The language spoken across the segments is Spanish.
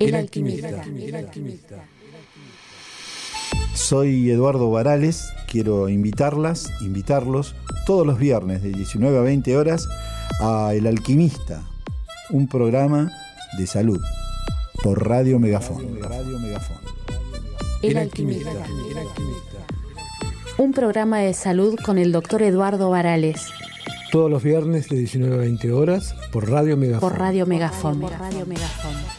El alquimista. Soy Eduardo Varales, quiero invitarlas, invitarlos todos los viernes de 19 a 20 horas a El Alquimista, un programa de salud por Radio Megafón. Radio Megafón. El alquimista. Un programa de salud con el doctor Eduardo Varales. Todos los viernes de 19 a 20 horas por Radio Megafón. Por Radio Megafón. Por Radio Megafón.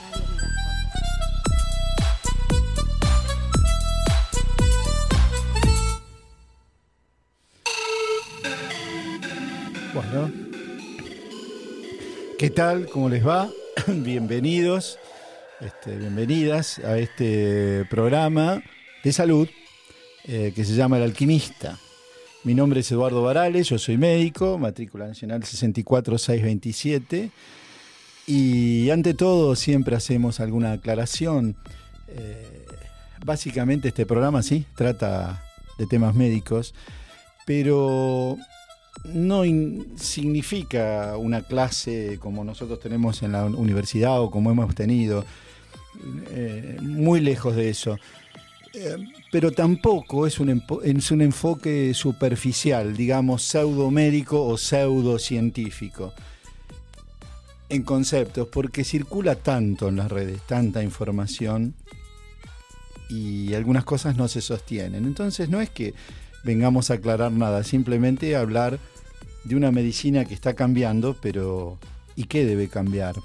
¿Cómo les va? Bienvenidos, este, bienvenidas a este programa de salud eh, que se llama El Alquimista. Mi nombre es Eduardo Varales, yo soy médico, matrícula nacional 64627. Y ante todo siempre hacemos alguna aclaración. Eh, básicamente este programa sí trata de temas médicos, pero no significa una clase como nosotros tenemos en la universidad o como hemos tenido, eh, muy lejos de eso. Eh, pero tampoco es un, es un enfoque superficial, digamos, pseudomédico o pseudocientífico en conceptos, porque circula tanto en las redes, tanta información y algunas cosas no se sostienen. Entonces no es que vengamos a aclarar nada, simplemente hablar de una medicina que está cambiando, pero ¿y qué debe cambiar?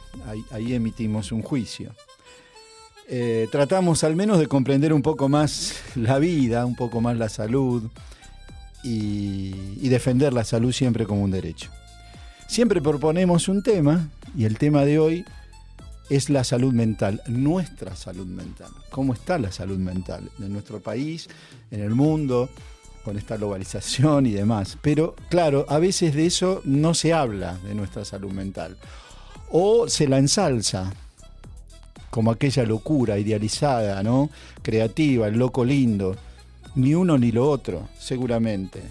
Ahí, emitimos un juicio. Eh, tratamos al menos de comprender un poco más la vida, un poco más la salud y defender la salud siempre como un derecho. Siempre proponemos un tema y el tema de hoy es la salud mental, nuestra salud mental. ¿Cómo está la salud mental en nuestro país, en el mundo? Con esta globalización y demás. Pero claro, a veces de eso no se habla de nuestra salud mental. O se la ensalza, como aquella locura idealizada, ¿no? Creativa, el loco lindo. Ni uno ni lo otro, seguramente.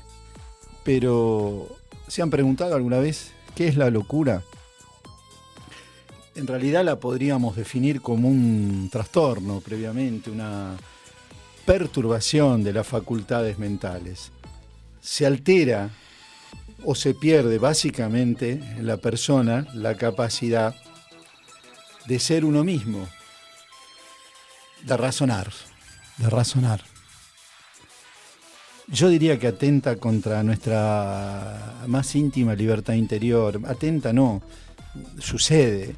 Pero, ¿se han preguntado alguna vez qué es la locura? En realidad la podríamos definir como un trastorno previamente, una perturbación de las facultades mentales. Se altera o se pierde básicamente en la persona la capacidad de ser uno mismo, de razonar, de razonar. Yo diría que atenta contra nuestra más íntima libertad interior. Atenta no, sucede.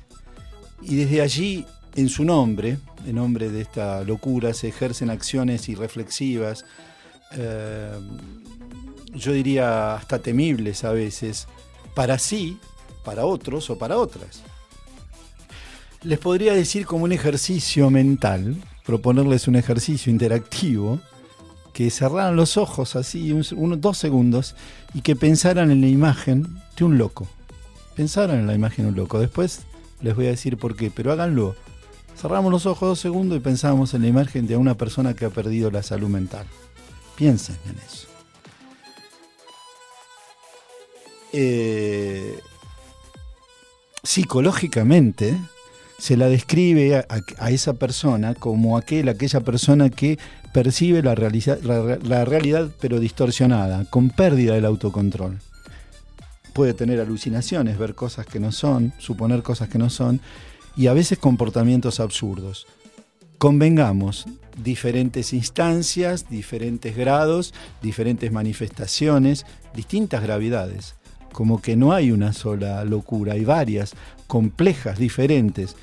Y desde allí en su nombre, en nombre de esta locura, se ejercen acciones irreflexivas, eh, yo diría hasta temibles a veces, para sí, para otros o para otras. Les podría decir como un ejercicio mental, proponerles un ejercicio interactivo, que cerraran los ojos así, unos dos segundos, y que pensaran en la imagen de un loco. Pensaran en la imagen de un loco. Después les voy a decir por qué, pero háganlo Cerramos los ojos dos segundos y pensamos en la imagen de una persona que ha perdido la salud mental. Piensen en eso. Eh, psicológicamente se la describe a, esa persona como aquel, aquella persona que percibe la, la realidad pero distorsionada, con pérdida del autocontrol. Puede tener alucinaciones, ver cosas que no son, suponer cosas que no son, y a veces comportamientos absurdos. Convengamos, diferentes instancias, diferentes grados, diferentes manifestaciones, distintas gravedades. Como que no hay una sola locura, hay varias, complejas, diferentes.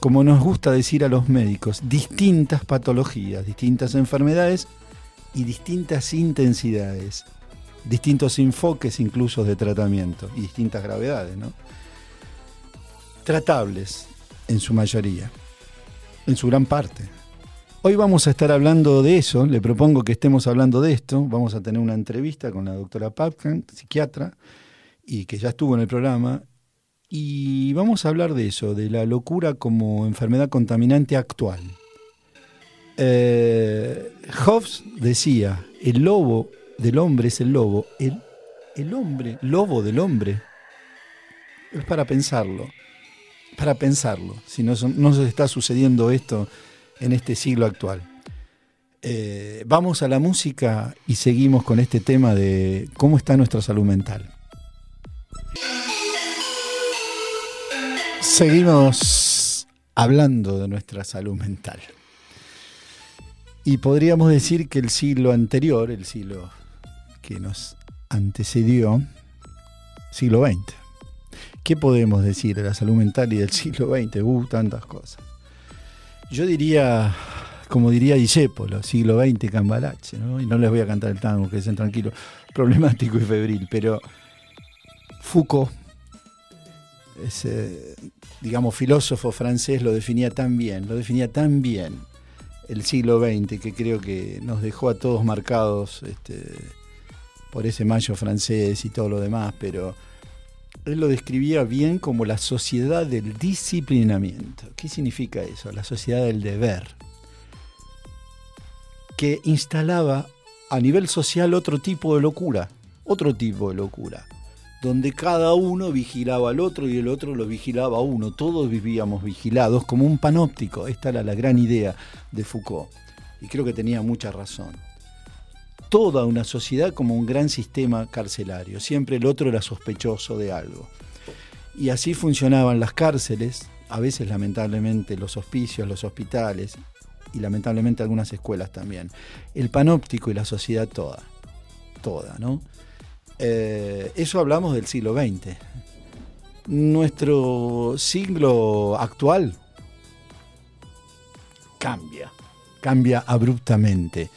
Como nos gusta decir a los médicos, distintas patologías, distintas enfermedades y distintas intensidades, distintos enfoques incluso de tratamiento y distintas gravedades, ¿no? Tratables, en su mayoría, en su gran parte. Hoy vamos a estar hablando de eso, le propongo que estemos hablando de esto, vamos a tener una entrevista con la doctora Papkan, psiquiatra, y que ya estuvo en el programa, y vamos a hablar de eso, de la locura como enfermedad contaminante actual. Eh, Hobbes decía, el lobo del hombre es el lobo, el, el hombre, lobo del hombre, es para pensarlo para pensarlo, si no, son- no se está sucediendo esto en este siglo actual. Eh, vamos a la música y seguimos con este tema de cómo está nuestra salud mental. Seguimos hablando de nuestra salud mental. Y podríamos decir que el siglo anterior, el siglo que nos antecedió, siglo XX. ¿Qué podemos decir de la salud mental y del siglo XX? Uh, tantas cosas. Yo diría, como diría Discépolo, siglo XX Cambalache, ¿no? Y no les voy a cantar el tango, que dicen tranquilo, problemático y febril, pero Foucault, ese, digamos, filósofo francés, lo definía tan bien, lo definía tan bien el siglo XX, que creo que nos dejó a todos marcados este, por ese mayo francés y todo lo demás, pero él lo describía bien como la sociedad del disciplinamiento. ¿Qué significa eso? La sociedad del deber. Que instalaba a nivel social otro tipo de locura, otro tipo de locura, donde cada uno vigilaba al otro y el otro lo vigilaba a uno. Todos vivíamos vigilados como un panóptico. Esta era la gran idea de Foucault. Y creo que tenía mucha razón toda una sociedad como un gran sistema carcelario. Siempre el otro era sospechoso de algo. Y así funcionaban las cárceles, a veces lamentablemente los hospicios, los hospitales y lamentablemente algunas escuelas también. El panóptico y la sociedad toda, toda, ¿no? Eh, eso hablamos del siglo XX. Nuestro siglo actual cambia, cambia abruptamente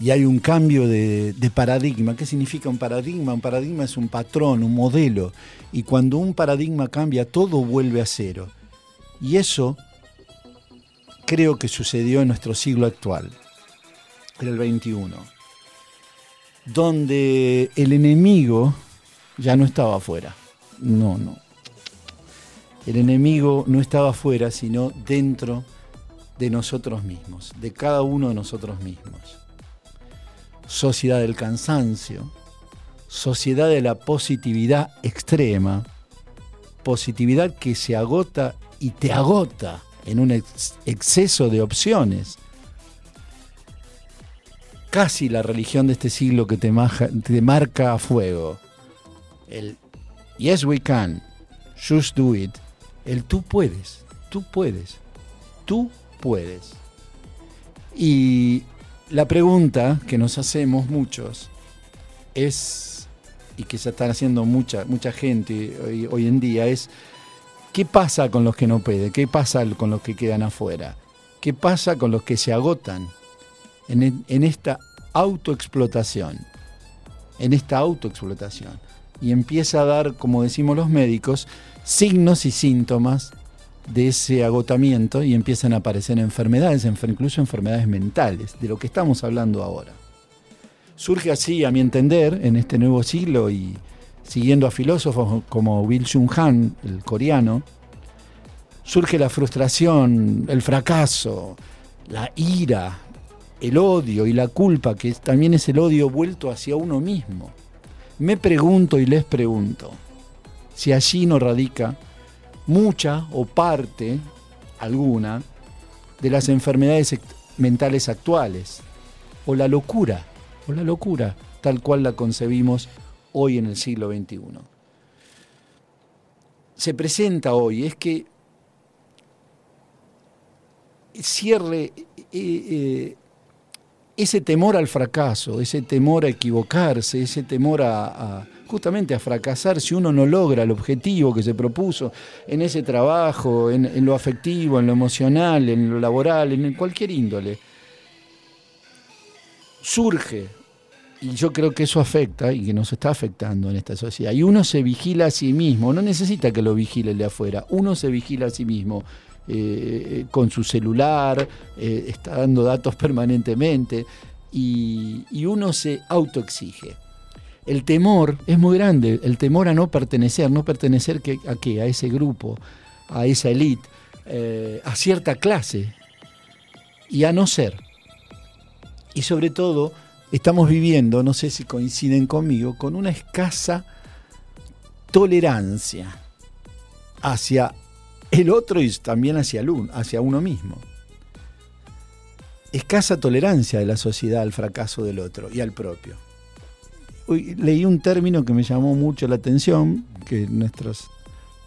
y hay un cambio de, paradigma. ¿Qué significa un paradigma? Un paradigma es un patrón, un modelo. Y cuando un paradigma cambia, todo vuelve a cero. Y eso creo que sucedió en nuestro siglo actual, en el 21, donde el enemigo ya no estaba afuera. No, no. El enemigo no estaba afuera, sino dentro de nosotros mismos, de cada uno de nosotros mismos sociedad del cansancio, sociedad de la positividad extrema, positividad que se agota y te agota en un ex exceso de opciones. Casi la religión de este siglo que te, te marca a fuego. El yes we can, just do it. El tú puedes, tú puedes, tú puedes. Y la pregunta que nos hacemos muchos es, y que se están haciendo mucha, mucha gente hoy, hoy, en día, es ¿qué pasa con los que no pueden? ¿Qué pasa con los que quedan afuera? ¿Qué pasa con los que se agotan en, en esta autoexplotación? En esta autoexplotación. Y empieza a dar, como decimos los médicos, signos y síntomas de ese agotamiento y empiezan a aparecer enfermedades, incluso enfermedades mentales, de lo que estamos hablando ahora. Surge así, a mi entender, en este nuevo siglo y siguiendo a filósofos como Will Jung Han, el coreano, surge la frustración, el fracaso, la ira, el odio y la culpa, que también es el odio vuelto hacia uno mismo. Me pregunto y les pregunto si allí no radica mucha o parte alguna de las enfermedades mentales actuales o la locura, o la locura tal cual la concebimos hoy en el siglo XXI. Se presenta hoy, es que cierre eh, eh, ese temor al fracaso, ese temor a equivocarse, ese temor a, justamente a fracasar si uno no logra el objetivo que se propuso en ese trabajo, en, en, lo afectivo, en lo emocional, en lo laboral, en cualquier índole. Surge, y yo creo que eso afecta y que nos está afectando en esta sociedad, y uno se vigila a sí mismo, no necesita que lo vigile el de afuera, uno se vigila a sí mismo. Eh, con su celular, eh, está dando datos permanentemente y, uno se autoexige el temor es muy grande, el temor a no pertenecer, no pertenecer que, a qué, a ese grupo, a esa élite, eh, a cierta clase y a no ser. Y sobre todo, estamos viviendo, no sé si coinciden conmigo, con una escasa tolerancia hacia el otro y también hacia, el un- hacia uno mismo. Escasa tolerancia de la sociedad al fracaso del otro y al propio. Hoy leí un término que me llamó mucho la atención, que nuestros,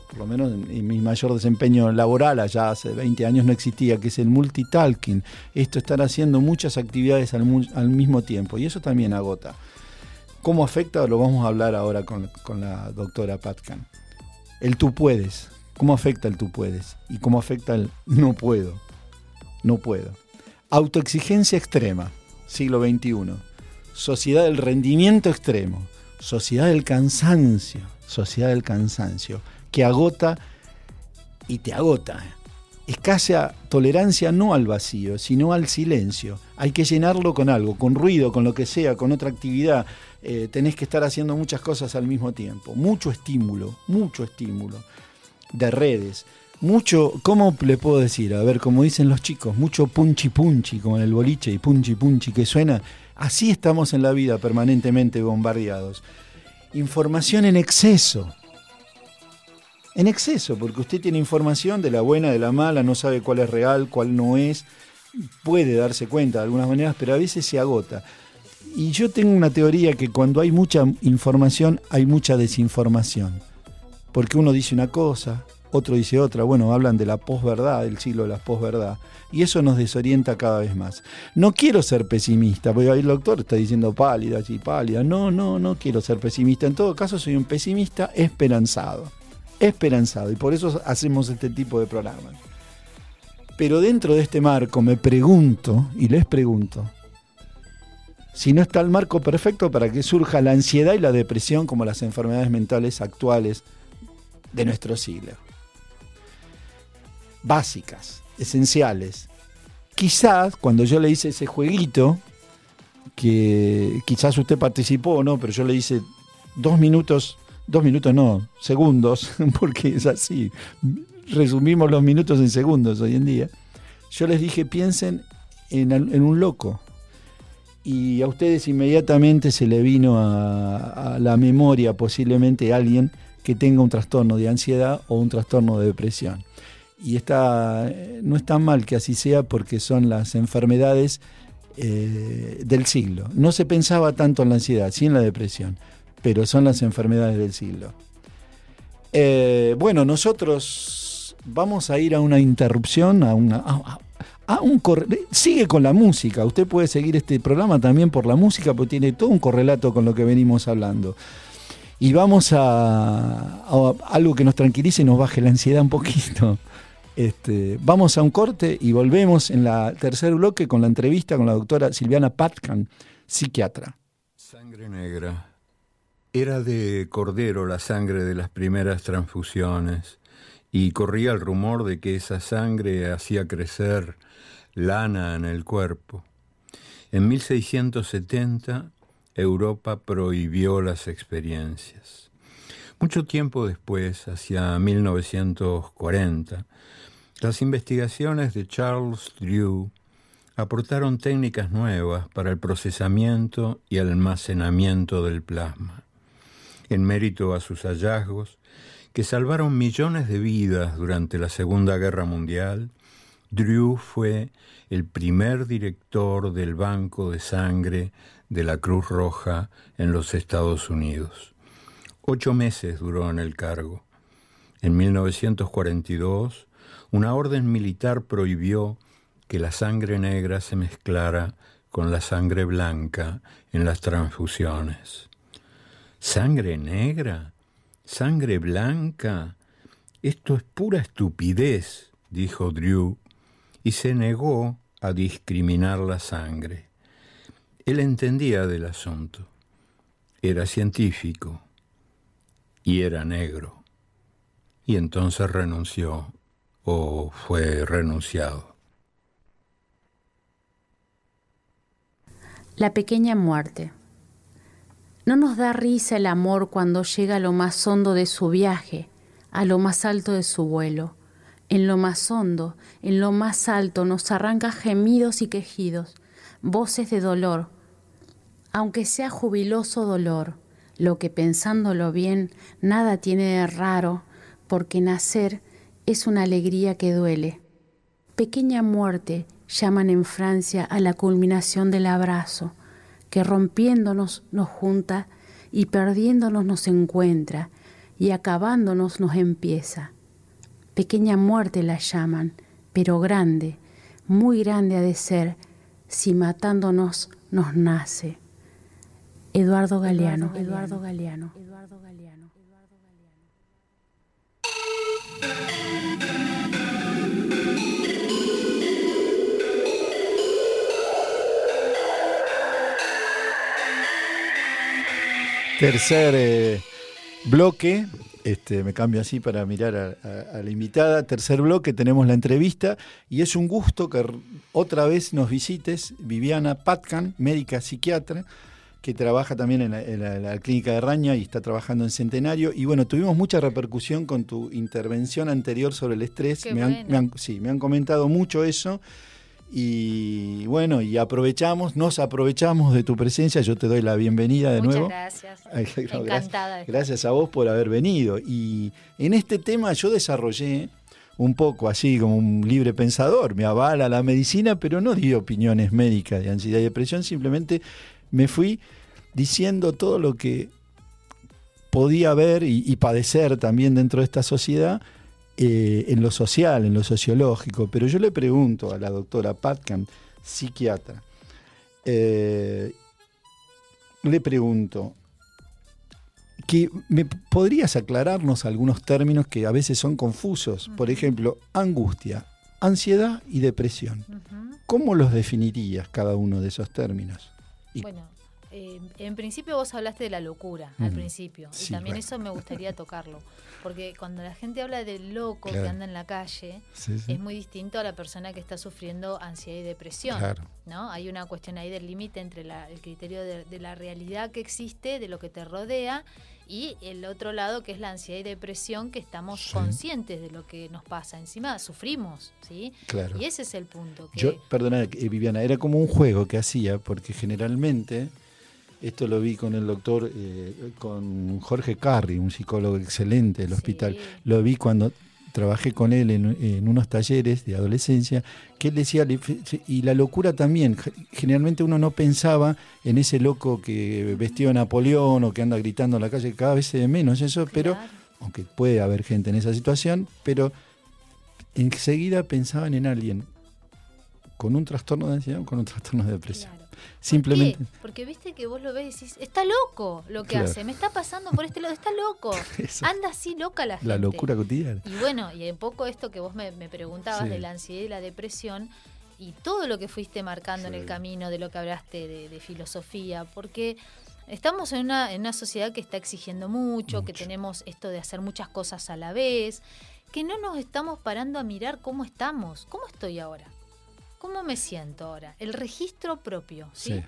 por lo menos en, mi mayor desempeño laboral, allá hace 20 años no existía, que es el multitalking. Esto estar haciendo muchas actividades al mismo tiempo, y eso también agota. ¿Cómo afecta? Lo vamos a hablar ahora con, con la doctora Patkan. El tú puedes. ¿Cómo afecta el tú puedes? ¿Y cómo afecta el no puedo? No puedo. Autoexigencia extrema, siglo XXI. Sociedad del rendimiento extremo. Sociedad del cansancio. Sociedad del cansancio. Que agota y te agota. Escasa tolerancia no al vacío, sino al silencio. Hay que llenarlo con algo, con ruido, con lo que sea, con otra actividad. Eh, tenés que estar haciendo muchas cosas al mismo tiempo. Mucho estímulo, mucho estímulo de redes. Mucho, ¿cómo le puedo decir? A ver, como dicen los chicos, mucho punchi punchi, como en el boliche y punchi punchi que suena. Así estamos en la vida permanentemente bombardeados. Información en exceso. En exceso, porque usted tiene información de la buena, de la mala, no sabe cuál es real, cuál no es. Puede darse cuenta de algunas maneras, pero a veces se agota. Y yo tengo una teoría que cuando hay mucha información hay mucha desinformación. Porque uno dice una cosa, otro dice otra. Bueno, hablan de la posverdad, del siglo de la posverdad. Y eso nos desorienta cada vez más. No quiero ser pesimista, porque ahí el doctor está diciendo pálida, y pálida. No, no, no quiero ser pesimista. En todo caso, soy un pesimista esperanzado. Esperanzado. Y por eso hacemos este tipo de programas. Pero dentro de este marco me pregunto, y les pregunto, si no está el marco perfecto para que surja la ansiedad y la depresión como las enfermedades mentales actuales de nuestro siglo. Básicas, esenciales. Quizás cuando yo le hice ese jueguito, que quizás usted participó, ¿no? Pero yo le hice dos minutos, dos minutos no, segundos, porque es así. Resumimos los minutos en segundos hoy en día. Yo les dije, piensen en, en un loco, y a ustedes inmediatamente se le vino a, la memoria posiblemente alguien que tenga un trastorno de ansiedad o un trastorno de depresión. Y está, no es tan mal que así sea porque son las enfermedades eh, del siglo. No se pensaba tanto en la ansiedad, sí en la depresión, pero son las enfermedades del siglo. Eh, bueno, nosotros vamos a ir a una interrupción, a una, a, un sigue con la música. Usted puede seguir este programa también por la música, porque tiene todo un correlato con lo que venimos hablando. Y vamos a, algo que nos tranquilice y nos baje la ansiedad un poquito. Este, vamos a un corte y volvemos en la tercer bloque con la entrevista con la doctora Silviana Patkan, psiquiatra. Sangre negra. Era de cordero la sangre de las primeras transfusiones y corría el rumor de que esa sangre hacía crecer lana en el cuerpo. En 1670 Europa prohibió las experiencias. Mucho tiempo después, hacia 1940, las investigaciones de Charles Drew aportaron técnicas nuevas para el procesamiento y almacenamiento del plasma. En mérito a sus hallazgos, que salvaron millones de vidas durante la Segunda Guerra Mundial, Drew fue el primer director del Banco de Sangre de la Cruz Roja en los Estados Unidos. Ocho meses duró en el cargo. En 1942, una orden militar prohibió que la sangre negra se mezclara con la sangre blanca en las transfusiones. ¿Sangre negra? ¿Sangre blanca? Esto es pura estupidez, dijo Drew, y se negó a discriminar la sangre. Él entendía del asunto. Era científico y era negro. Y entonces renunció o fue renunciado. La pequeña muerte. No nos da risa el amor cuando llega a lo más hondo de su viaje, a lo más alto de su vuelo. En lo más hondo, en lo más alto, nos arranca gemidos y quejidos, voces de dolor, aunque sea jubiloso dolor, lo que pensándolo bien nada tiene de raro, porque nacer es una alegría que duele. Pequeña muerte llaman en Francia a la culminación del abrazo, que rompiéndonos nos junta y perdiéndonos nos encuentra y acabándonos nos empieza. Pequeña muerte la llaman, pero grande, muy grande ha de ser, si matándonos nos nace. Eduardo Galeano. Eduardo Galeano. Eduardo Galeano. Tercer eh, bloque, este, me cambio así para mirar a, a, la invitada. Tercer bloque, tenemos la entrevista y es un gusto que otra vez nos visites, Viviana Patcan, médica psiquiatra, que trabaja también en la, en la- la clínica de Raña y está trabajando en Centenario. Y bueno, tuvimos mucha repercusión con tu intervención anterior sobre el estrés. Han, me han- sí, me han comentado mucho eso. Y bueno, y aprovechamos, nos aprovechamos de tu presencia. Yo te doy la bienvenida de Muchas nuevo. gracias. No. Encantada. Gracias a vos por haber venido. Y en este tema yo desarrollé un poco así como un libre pensador. Me avala la medicina, pero no di opiniones médicas de ansiedad y depresión. Simplemente me fui diciendo todo lo que podía ver y, y padecer también dentro de esta sociedad eh, en lo social, en lo sociológico. Pero yo le pregunto a la doctora Patkan, psiquiatra, eh, le pregunto, que me podrías aclararnos algunos términos que a veces son confusos. Por ejemplo, angustia, ansiedad y depresión. ¿Cómo los definirías cada uno de esos términos? Y- Bueno, eh, en principio vos hablaste de la locura al principio. Sí, y también eso me gustaría tocarlo. Porque cuando la gente habla del loco Claro. que anda en la calle, Sí, sí. es muy distinto a la persona que está sufriendo ansiedad y depresión. Claro. ¿no? Hay una cuestión ahí del límite entre la- el criterio de, de la realidad que existe, de lo que te rodea, y el otro lado que es la ansiedad y depresión, que estamos Sí. conscientes de lo que nos pasa. Encima sufrimos, ¿sí? Claro. Y ese es el punto. Que, Yo, perdona, eh, Viviana, era como un juego que hacía, porque generalmente, esto lo vi con el doctor, eh, con Jorge Carri, un psicólogo excelente del Sí. hospital, lo vi cuando trabajé con él en, en unos talleres de adolescencia, que él decía, y la locura también, ge- generalmente uno no pensaba en ese loco que vestido de Napoleón o que anda gritando en la calle, cada vez se ve menos eso, pero, Claro. aunque puede haber gente en esa situación, pero enseguida pensaban en alguien con un trastorno de ansiedad o con un trastorno de depresión. Claro. Simplemente. ¿Por qué? Porque viste que vos lo ves y decís, está loco lo que Claro. hace, me está pasando por este lado, está loco. Anda así loca la gente. La locura cotidiana. Y bueno, y un poco esto que vos me, me preguntabas Sí. de la ansiedad y la depresión y todo lo que fuiste marcando en el camino, de lo que hablaste de, de filosofía, porque estamos en una, en una sociedad que está exigiendo mucho, que tenemos esto de hacer muchas cosas a la vez, que no nos estamos parando a mirar cómo estamos, cómo estoy ahora, cómo me siento ahora, el registro propio, ¿sí? Sí.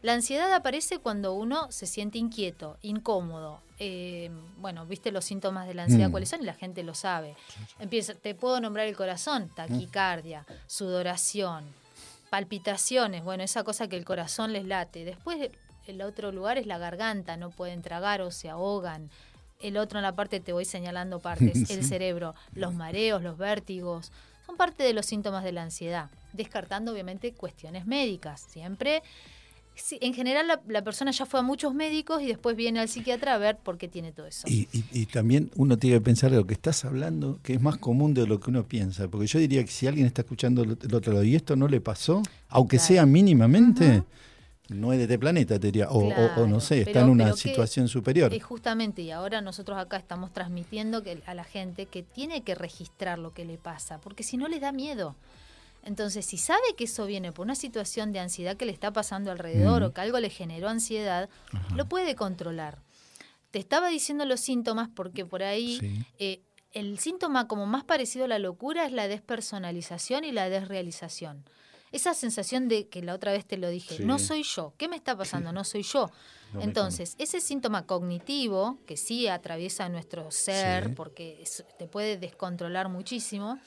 La ansiedad aparece cuando uno se siente inquieto, incómodo. eh, bueno, viste los síntomas de la ansiedad Mm. cuáles son y la gente lo sabe. Empieza, te puedo nombrar el corazón, taquicardia, sudoración, palpitaciones, bueno, esa cosa que el corazón les late. Después el otro lugar es la garganta, no pueden tragar o se ahogan. El otro en la parte, te voy señalando partes, el cerebro, los mareos, los vértigos, son parte de los síntomas de la ansiedad, descartando obviamente cuestiones médicas. Siempre, sí, en general la, la persona ya fue a muchos médicos y después viene al psiquiatra a ver por qué tiene todo eso. Y, y- y también uno tiene que pensar de lo que estás hablando, que es más común de lo que uno piensa. Porque yo diría que si alguien está escuchando el otro lado y esto no le pasó, aunque Claro. sea mínimamente, no es de este planeta, te diría. O, o- o Claro, no sé, está en una que- situación superior. Y justamente, y ahora nosotros acá estamos transmitiendo que, a la gente que tiene que registrar lo que le pasa, porque si no les da miedo. Entonces, si sabe que eso viene por una situación de ansiedad que le está pasando alrededor Mm. o que algo le generó ansiedad, lo puede controlar. Te estaba diciendo los síntomas porque por ahí Sí. eh, el síntoma como más parecido a la locura es la despersonalización y la desrealización. Esa sensación de que la otra vez te lo dije, Sí. no soy yo. ¿Qué me está pasando? No soy yo. No Entonces, ese síntoma cognitivo, que sí atraviesa nuestro ser, Sí. porque es- te puede descontrolar muchísimo,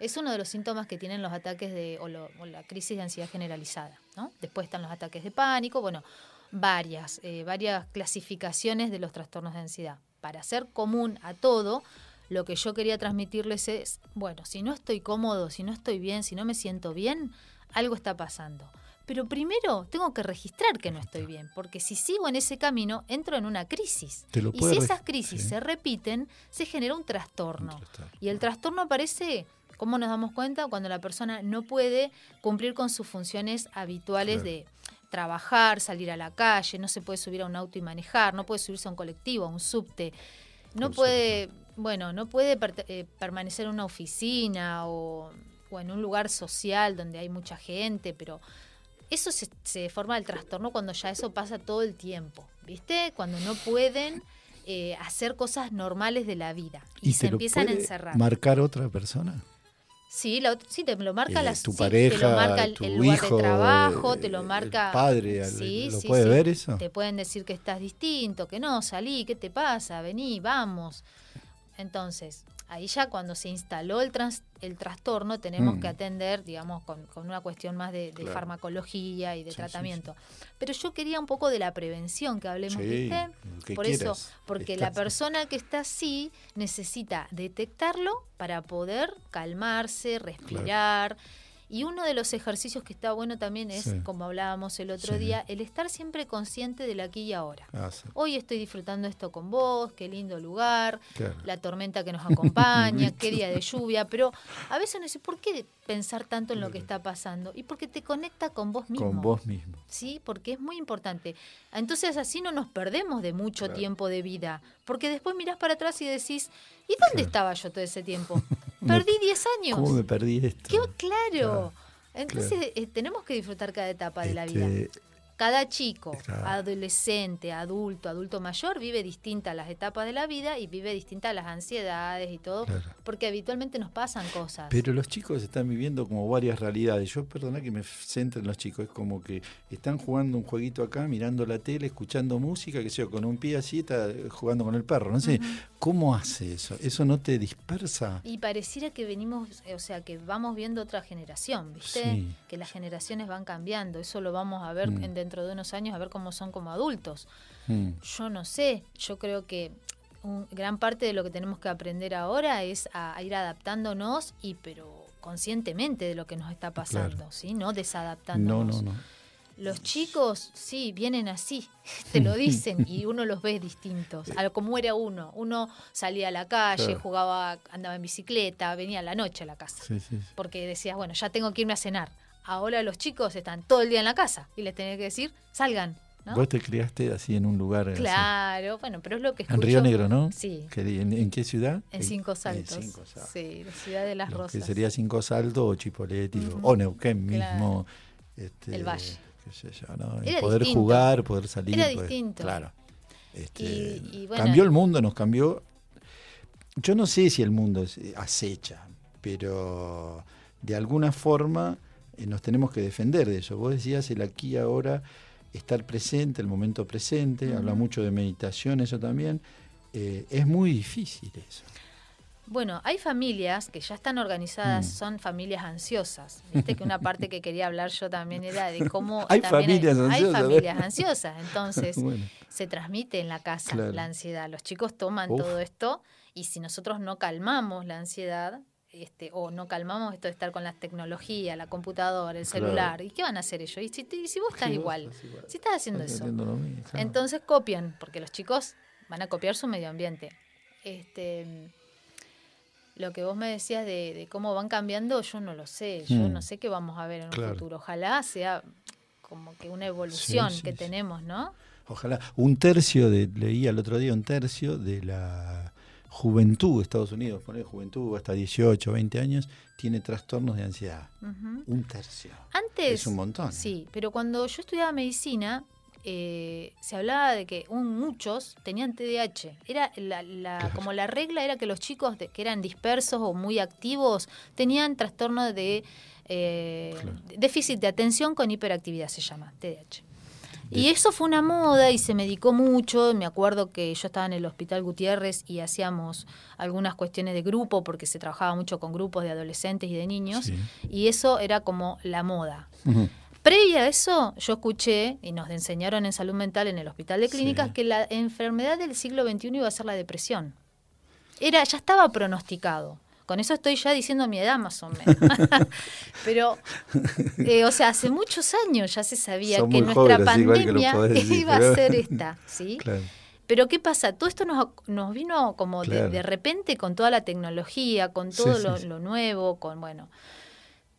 es uno de los síntomas que tienen los ataques de, o, lo- o la crisis de ansiedad generalizada. ¿no? Después están los ataques de pánico, bueno, varias, eh, varias clasificaciones de los trastornos de ansiedad. Para ser común a todo, lo que yo quería transmitirles es, bueno, si no estoy cómodo, si no estoy bien, si no me siento bien, algo está pasando. Pero primero tengo que registrar que no estoy bien, porque si sigo en ese camino, entro en una crisis. Y si esas crisis sí. se repiten, se genera un trastorno. Un trastorno. Y el trastorno aparece, ¿cómo nos damos cuenta? Cuando la persona no puede cumplir con sus funciones habituales Claro. de trabajar, salir a la calle, no se puede subir a un auto y manejar, no puede subirse a un colectivo, a un subte, no Por puede, bueno, no puede perte- eh, permanecer en una oficina o, o en un lugar social donde hay mucha gente, pero eso se, se forma el trastorno cuando ya eso pasa todo el tiempo, ¿viste? Cuando no pueden eh, hacer cosas normales de la vida y, se te lo empiezan a encerrar. marcar otra persona? Sí, la sí, te lo marca Eh, la tu sí, pareja, te lo marca el, tu el lugar hijo, de trabajo, eh, te lo el marca padre, sí, ¿lo sí, puede ver eso? Te pueden decir que estás distinto, que no, salí, ¿qué te pasa? Vení, vamos. Entonces, ahí ya cuando se instaló el, trans- el trastorno tenemos Mm. que atender, digamos, con, con una cuestión más de, de Claro. farmacología y de Sí, sí, tratamiento. Pero yo quería un poco de la prevención que hablemos, ¿viste? que Por quieras. eso, porque la persona que está así necesita detectarlo para poder calmarse, respirar. Y uno de los ejercicios que está bueno también es, Sí. como hablábamos el otro Sí. día, el estar siempre consciente del aquí y ahora. Ah, sí, Hoy estoy disfrutando esto con vos, qué lindo lugar, claro. la tormenta que nos acompaña, qué día de lluvia, pero a veces uno dice, ¿por qué pensar tanto en lo que está pasando? Y porque te conecta con vos mismo. Con vos mismo. ¿sí? Porque es muy importante. Entonces así no nos perdemos de mucho Claro. tiempo de vida, porque después mirás para atrás y decís, ¿y dónde estaba yo todo ese tiempo? Perdí 10 años. ¿Cómo me perdí esto? Qué claro. Claro, Entonces eh, tenemos que disfrutar cada etapa de la vida. Cada chico, Claro. adolescente, adulto, adulto mayor, vive distintas las etapas de la vida y vive distintas las ansiedades y todo, Claro. porque habitualmente nos pasan cosas. Pero los chicos están viviendo como varias realidades. Yo, perdona que me centre en los chicos, es como que están jugando un jueguito acá, mirando la tele, escuchando música, que yo, con un pie así, está jugando con el perro. No sé, ¿cómo hace eso? ¿Eso no te dispersa? Y pareciera que venimos, eh, o sea, que vamos viendo otra generación, ¿viste? Sí. Que las generaciones van cambiando. Eso lo vamos a ver Mm. en- dentro de unos años, a ver cómo son como adultos. Mm, Yo no sé, yo creo que un, gran parte de lo que tenemos que aprender ahora es a, a ir adaptándonos y pero conscientemente de lo que nos está pasando, Claro. ¿sí? No No, desadaptándonos. no, no. Los chicos, sí, vienen así, te lo dicen y uno los ve distintos, a lo como era uno. Uno salía a la calle, Claro. jugaba, andaba en bicicleta, venía a la noche a la casa, Sí, sí, sí. porque decías, bueno, ya tengo que irme a cenar. Ahora los chicos están todo el día en la casa y les tenés que decir, salgan, ¿no? Vos te criaste así en un lugar. así. Claro, bueno, pero es lo que En escucho. Río Negro, ¿no? Sí, ¿Qué- ¿En, en qué ciudad? en Cinco Saltos. En Cinco Saltos. Sí, la ciudad de las Lo rosas. Que sería Cinco Saltos o Chipoleti o- Neuquén Claro. mismo. este, El Valle. Qué sé yo, ¿no? Era poder distinto. jugar, poder salir. Era poder- distinto. Claro. Este, Y- y bueno, cambió el mundo, nos cambió. Yo no sé si el mundo eh, acecha, pero de alguna forma eh, nos tenemos que defender de eso. Vos decías el aquí y ahora, estar presente, el momento presente, habla mucho de meditación, eso también. Eh, es muy difícil eso. Bueno, hay familias que ya están organizadas, Mm. son familias ansiosas. Viste que una parte que quería hablar yo también era de cómo Hay familias hay, ansiosas, ¿eh? familias ansiosas. Entonces, Bueno, se transmite en la casa Claro. la ansiedad. Los chicos toman Uf. todo esto y si nosotros no calmamos la ansiedad, este, o no calmamos esto de estar con la tecnología, la computadora, el Claro. celular, ¿y qué van a hacer ellos? Y si, y si vos estás Sí, vos igual, estás igual. si estás haciendo estás eso, mismo, claro. entonces copian, porque los chicos van a copiar su medio ambiente. Este, lo que vos me decías de, de cómo van cambiando, yo no lo sé. Yo Mm. no sé qué vamos a ver en un Claro. futuro. Ojalá sea como que una evolución sí, que sí. tenemos, ¿no? Ojalá. Un tercio de, leí el otro día, un tercio de la juventud de Estados Unidos, poner juventud hasta 18, 20 años, tiene trastornos de ansiedad. Un tercio. Antes. Es un montón. Sí, pero cuando yo estudiaba medicina, eh, se hablaba de que un- muchos tenían TDAH. Era la, la- Claro. como la regla era que los chicos de- que eran dispersos o muy activos tenían trastorno de eh, Claro. déficit de atención con hiperactividad, se llama TDAH. Y eso fue una moda y se medicó mucho. Me acuerdo que yo estaba en el Hospital Gutiérrez y hacíamos algunas cuestiones de grupo porque se trabajaba mucho con grupos de adolescentes y de niños. Sí. Y eso era como la moda. Ujú. Previa a eso, yo escuché y nos enseñaron en salud mental en el hospital de clínicas Sí. que la enfermedad del siglo XXI iba a ser la depresión. era, ya estaba pronosticado. Con eso estoy ya diciendo mi edad más o menos. Pero, eh, o sea, hace muchos años ya se sabía Son que nuestra jóvenes, que pandemia decir, iba pero- a ser esta, ¿sí? Claro. Pero ¿qué pasa? Todo esto nos, nos vino como de- Claro. de, repente con toda la tecnología, con todo sí, lo, sí. lo nuevo, con, bueno,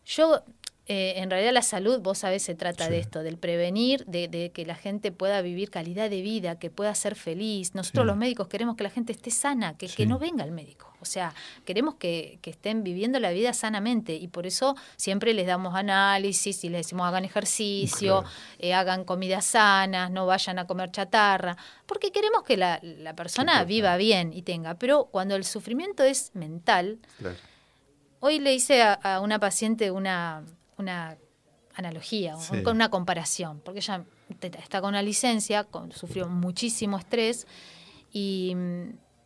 yo, eh, en realidad la salud, vos sabés, se trata de esto, del prevenir, de, de que la gente pueda vivir calidad de vida, que pueda ser feliz. Nosotros Sí. los médicos queremos que la gente esté sana, que, no venga el médico. O sea, queremos que, que estén viviendo la vida sanamente y por eso siempre les damos análisis y les decimos hagan ejercicio, Claro. eh, hagan comidas sanas, no vayan a comer chatarra, porque queremos que la, la persona viva bien y tenga. Pero cuando el sufrimiento es mental, Claro. Hoy le hice a, a una paciente una, una analogía, un- Sí. con una comparación, porque ella está con una licencia, con- sufrió muchísimo estrés y,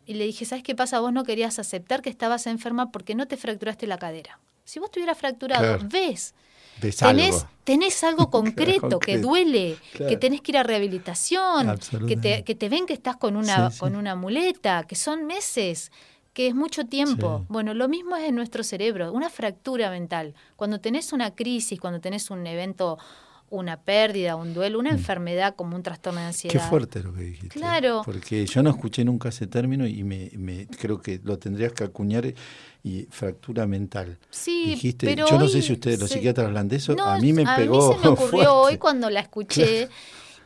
y le dije, ¿sabes qué pasa? Vos no querías aceptar que estabas enferma porque no te fracturaste la cadera. Si vos estuvieras fracturado, Claro. ves, Ves tenés, algo. tenés algo concreto que duele, Claro. que tenés que ir a rehabilitación, que te, que te ven que estás con una, Sí, sí. con una muleta, que son meses, que es mucho tiempo. Sí. Bueno, lo mismo es en nuestro cerebro, una fractura mental. Cuando tenés una crisis, cuando tenés un evento, una pérdida, un duelo, una enfermedad como un trastorno de ansiedad. Mm. Qué fuerte lo que dijiste. Claro. Porque yo no escuché nunca ese término y me, me- creo que lo tendrías que acuñar y fractura mental. Sí, Dijiste, pero yo no sé si ustedes los se- psiquiatras hablan de eso, No, a mí me pegó. se me ocurrió fuerte. hoy cuando la escuché.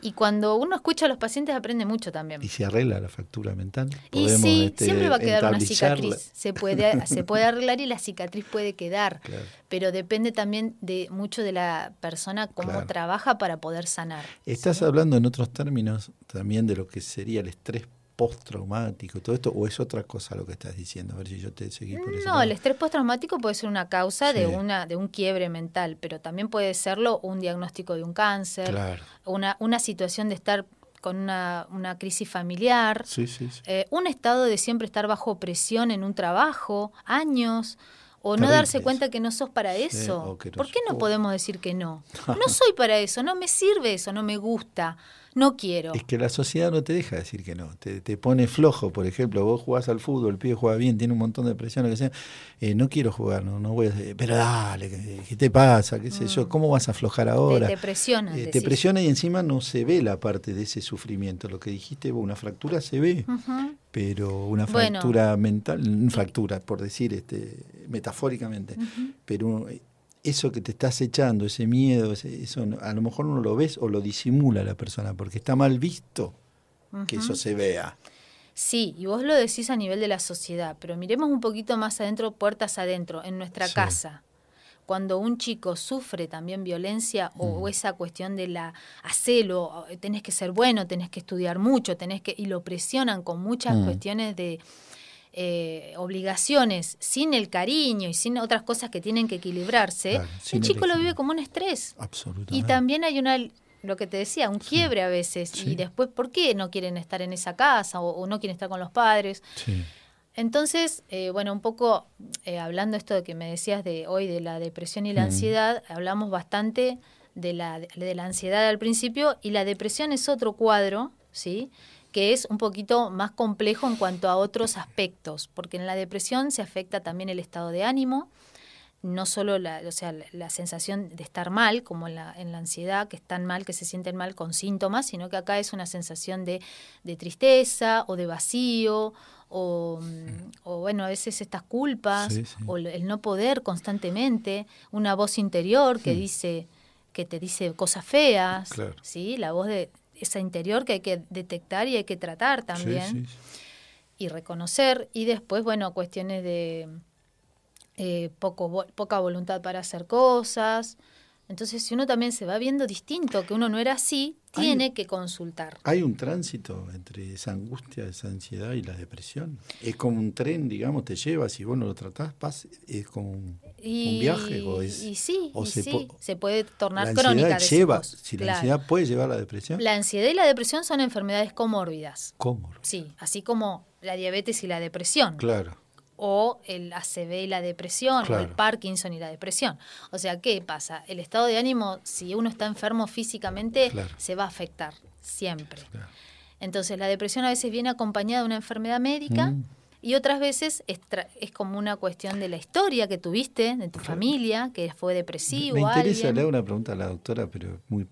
Y cuando uno escucha a los pacientes aprende mucho también. ¿Y se arregla la fractura mental? Y ¿Podemos, sí, este, siempre va a quedar una cicatriz. Se puede, se puede arreglar y la cicatriz puede quedar. Claro. Pero depende también de mucho de la persona cómo Claro. trabaja para poder sanar. ¿Estás ¿sí? hablando en otros términos también de lo que sería el estrés postraumático, todo esto, o es otra cosa lo que estás diciendo? A ver si yo te seguí por eso. No, el estrés postraumático puede ser una causa de una de un quiebre mental, pero también puede serlo un diagnóstico de un cáncer, Claro. una, una situación de estar con una, una crisis familiar, Sí, sí, sí. eh, un estado de siempre estar bajo presión en un trabajo, años, o no darse eso. cuenta que no sos para eso. no ¿Por qué no podemos decir que no? No soy para eso, no me sirve eso, no me gusta, no quiero. Es que la sociedad no te deja decir que no, te, te pone flojo, por ejemplo, vos jugás al fútbol, el pibe juega bien, tiene un montón de presión, lo que sea, eh, no quiero jugar, no, no voy a pero dale, ¿qué, qué te pasa? ¿Qué sé yo? ¿Cómo vas a aflojar Mm. Te, ahora? te. Eh, te decís. presiona y encima no se ve la parte de ese sufrimiento. Lo que dijiste, vos, una fractura se ve, pero una Bueno. fractura mental, fractura, por decir este metafóricamente, pero eh, eso que te estás echando, ese miedo, ese- eso a lo mejor no lo ves o lo disimula la persona, porque está mal visto que eso se vea. Sí, y vos lo decís a nivel de la sociedad, pero miremos un poquito más adentro, puertas adentro, en nuestra Sí. casa. Cuando un chico sufre también violencia o, Mm. o esa cuestión de la hacelo, tenés que ser bueno, tenés que estudiar mucho, tenés que y lo presionan con muchas Mm. cuestiones de eh, obligaciones, sin el cariño y sin otras cosas que tienen que equilibrarse, Claro, el chico lo vive como un estrés. Absolutamente. Y también hay una, lo que te decía, un quiebre a veces. Sí. Y después, ¿por qué no quieren estar en esa casa o, o no quieren estar con los padres? Sí. Entonces, eh, bueno, un poco eh, hablando esto de que me decías de hoy de la depresión y la Mm. ansiedad, hablamos bastante de la, de la ansiedad al principio y la depresión es otro cuadro, ¿sí? Que es un poquito más complejo en cuanto a otros aspectos, porque en la depresión se afecta también el estado de ánimo, no solo la, o sea, la, la sensación de estar mal, como en la, en la ansiedad, que están mal, que se sienten mal con síntomas, sino que acá es una sensación de, de tristeza o de vacío, o, mm, o, bueno, a veces estas culpas, Sí, sí. o el- no poder constantemente, una voz interior que dice que te dice cosas feas, Claro. ¿sí? La voz de esa interior que hay que detectar y hay que tratar también Sí, sí, sí. y reconocer y después bueno cuestiones de eh, poco poca voluntad para hacer cosas entonces si uno también se va viendo distinto que uno no era así Hay- tiene que consultar Hay un tránsito entre esa angustia, esa ansiedad y la depresión. Es como un tren, digamos, te lleva, si vos no lo tratás, pas- es como un, un viaje. O es, y sí, o y se sí, se puede tornar la crónica lleva, vos. si la Claro. ansiedad puede llevar a la depresión, la ansiedad y la depresión son enfermedades comórbidas ¿cómo? sí así como la diabetes y la depresión Claro, o el ACV y la depresión, o el. Parkinson y la depresión. O sea, ¿qué pasa? El estado de ánimo, si uno está enfermo físicamente, Claro. se va a afectar siempre. claro. Entonces, la depresión a veces viene acompañada de una enfermedad médica Mm. Y otras veces es, como una cuestión de la historia que tuviste, de tu familia, que fue depresivo. Me interesa, alguien. le hago una pregunta a la doctora, pero muy,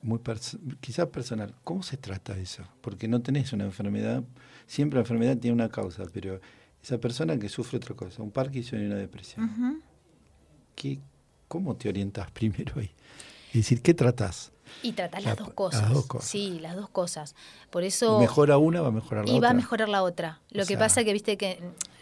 muy quizás personal. ¿Cómo se trata eso? Porque no tenés una enfermedad, siempre la enfermedad tiene una causa, pero esa persona que sufre otra cosa, un Parkinson y una depresión, Ujú. ¿qué, ¿cómo te orientas primero ahí? Es decir, ¿qué tratás? Y tratar La- las dos las cosas. dos cosas. Sí, las dos cosas. Por eso... ¿Mejora una va a mejorar la y otra? va a mejorar la otra. Lo O que sea- pasa que, viste, que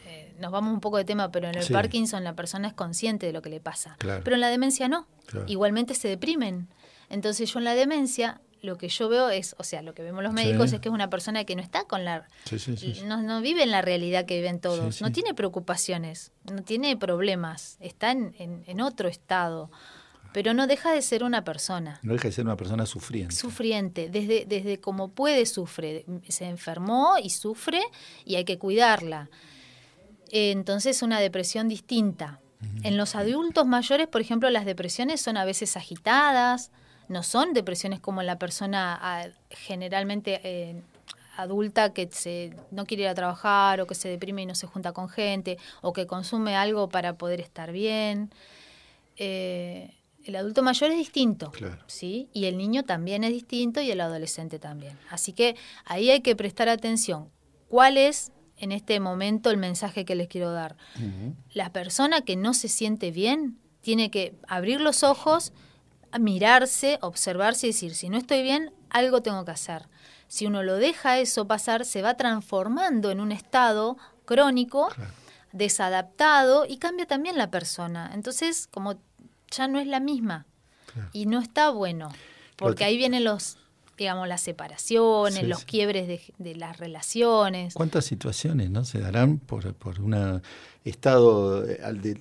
eh, nos vamos un poco de tema, pero en el Sí. Parkinson la persona es consciente de lo que le pasa. Claro. Pero en la demencia no. Claro. Igualmente se deprimen. Entonces yo en la demencia lo que yo veo es, o sea, lo que vemos los médicos Sí. es que es una persona que no está con la... Sí, sí. No, no vive en la realidad que viven todos, no tiene preocupaciones, no tiene problemas, está en, en- en otro estado, pero no deja de ser una persona No deja de ser una persona sufriente. sufriente, desde, desde como puede sufre, se enfermó y sufre y hay que cuidarla. Eh, Entonces una depresión distinta. En los adultos mayores, por ejemplo, las depresiones son a veces agitadas, no son depresiones como la persona ah, generalmente eh, adulta que se, no quiere ir a trabajar o que se deprime y no se junta con gente o que consume algo para poder estar bien. Eh, el adulto mayor es distinto, Claro. ¿sí? Y el niño también es distinto y el adolescente también. Así que ahí hay que prestar atención. ¿Cuál es en este momento el mensaje que les quiero dar? La persona que no se siente bien tiene que abrir los ojos, mirarse, observarse y decir, si no estoy bien, algo tengo que hacer. Si uno lo deja eso pasar, se va transformando en un estado crónico, Claro. desadaptado y cambia también la persona. Entonces, como ya no es la misma Claro. y no está bueno, porque que- ahí vienen los, digamos, las separaciones, Sí, los sí. quiebres de, de las relaciones. ¿Cuántas situaciones no se darán por, por un estado eh, al- de-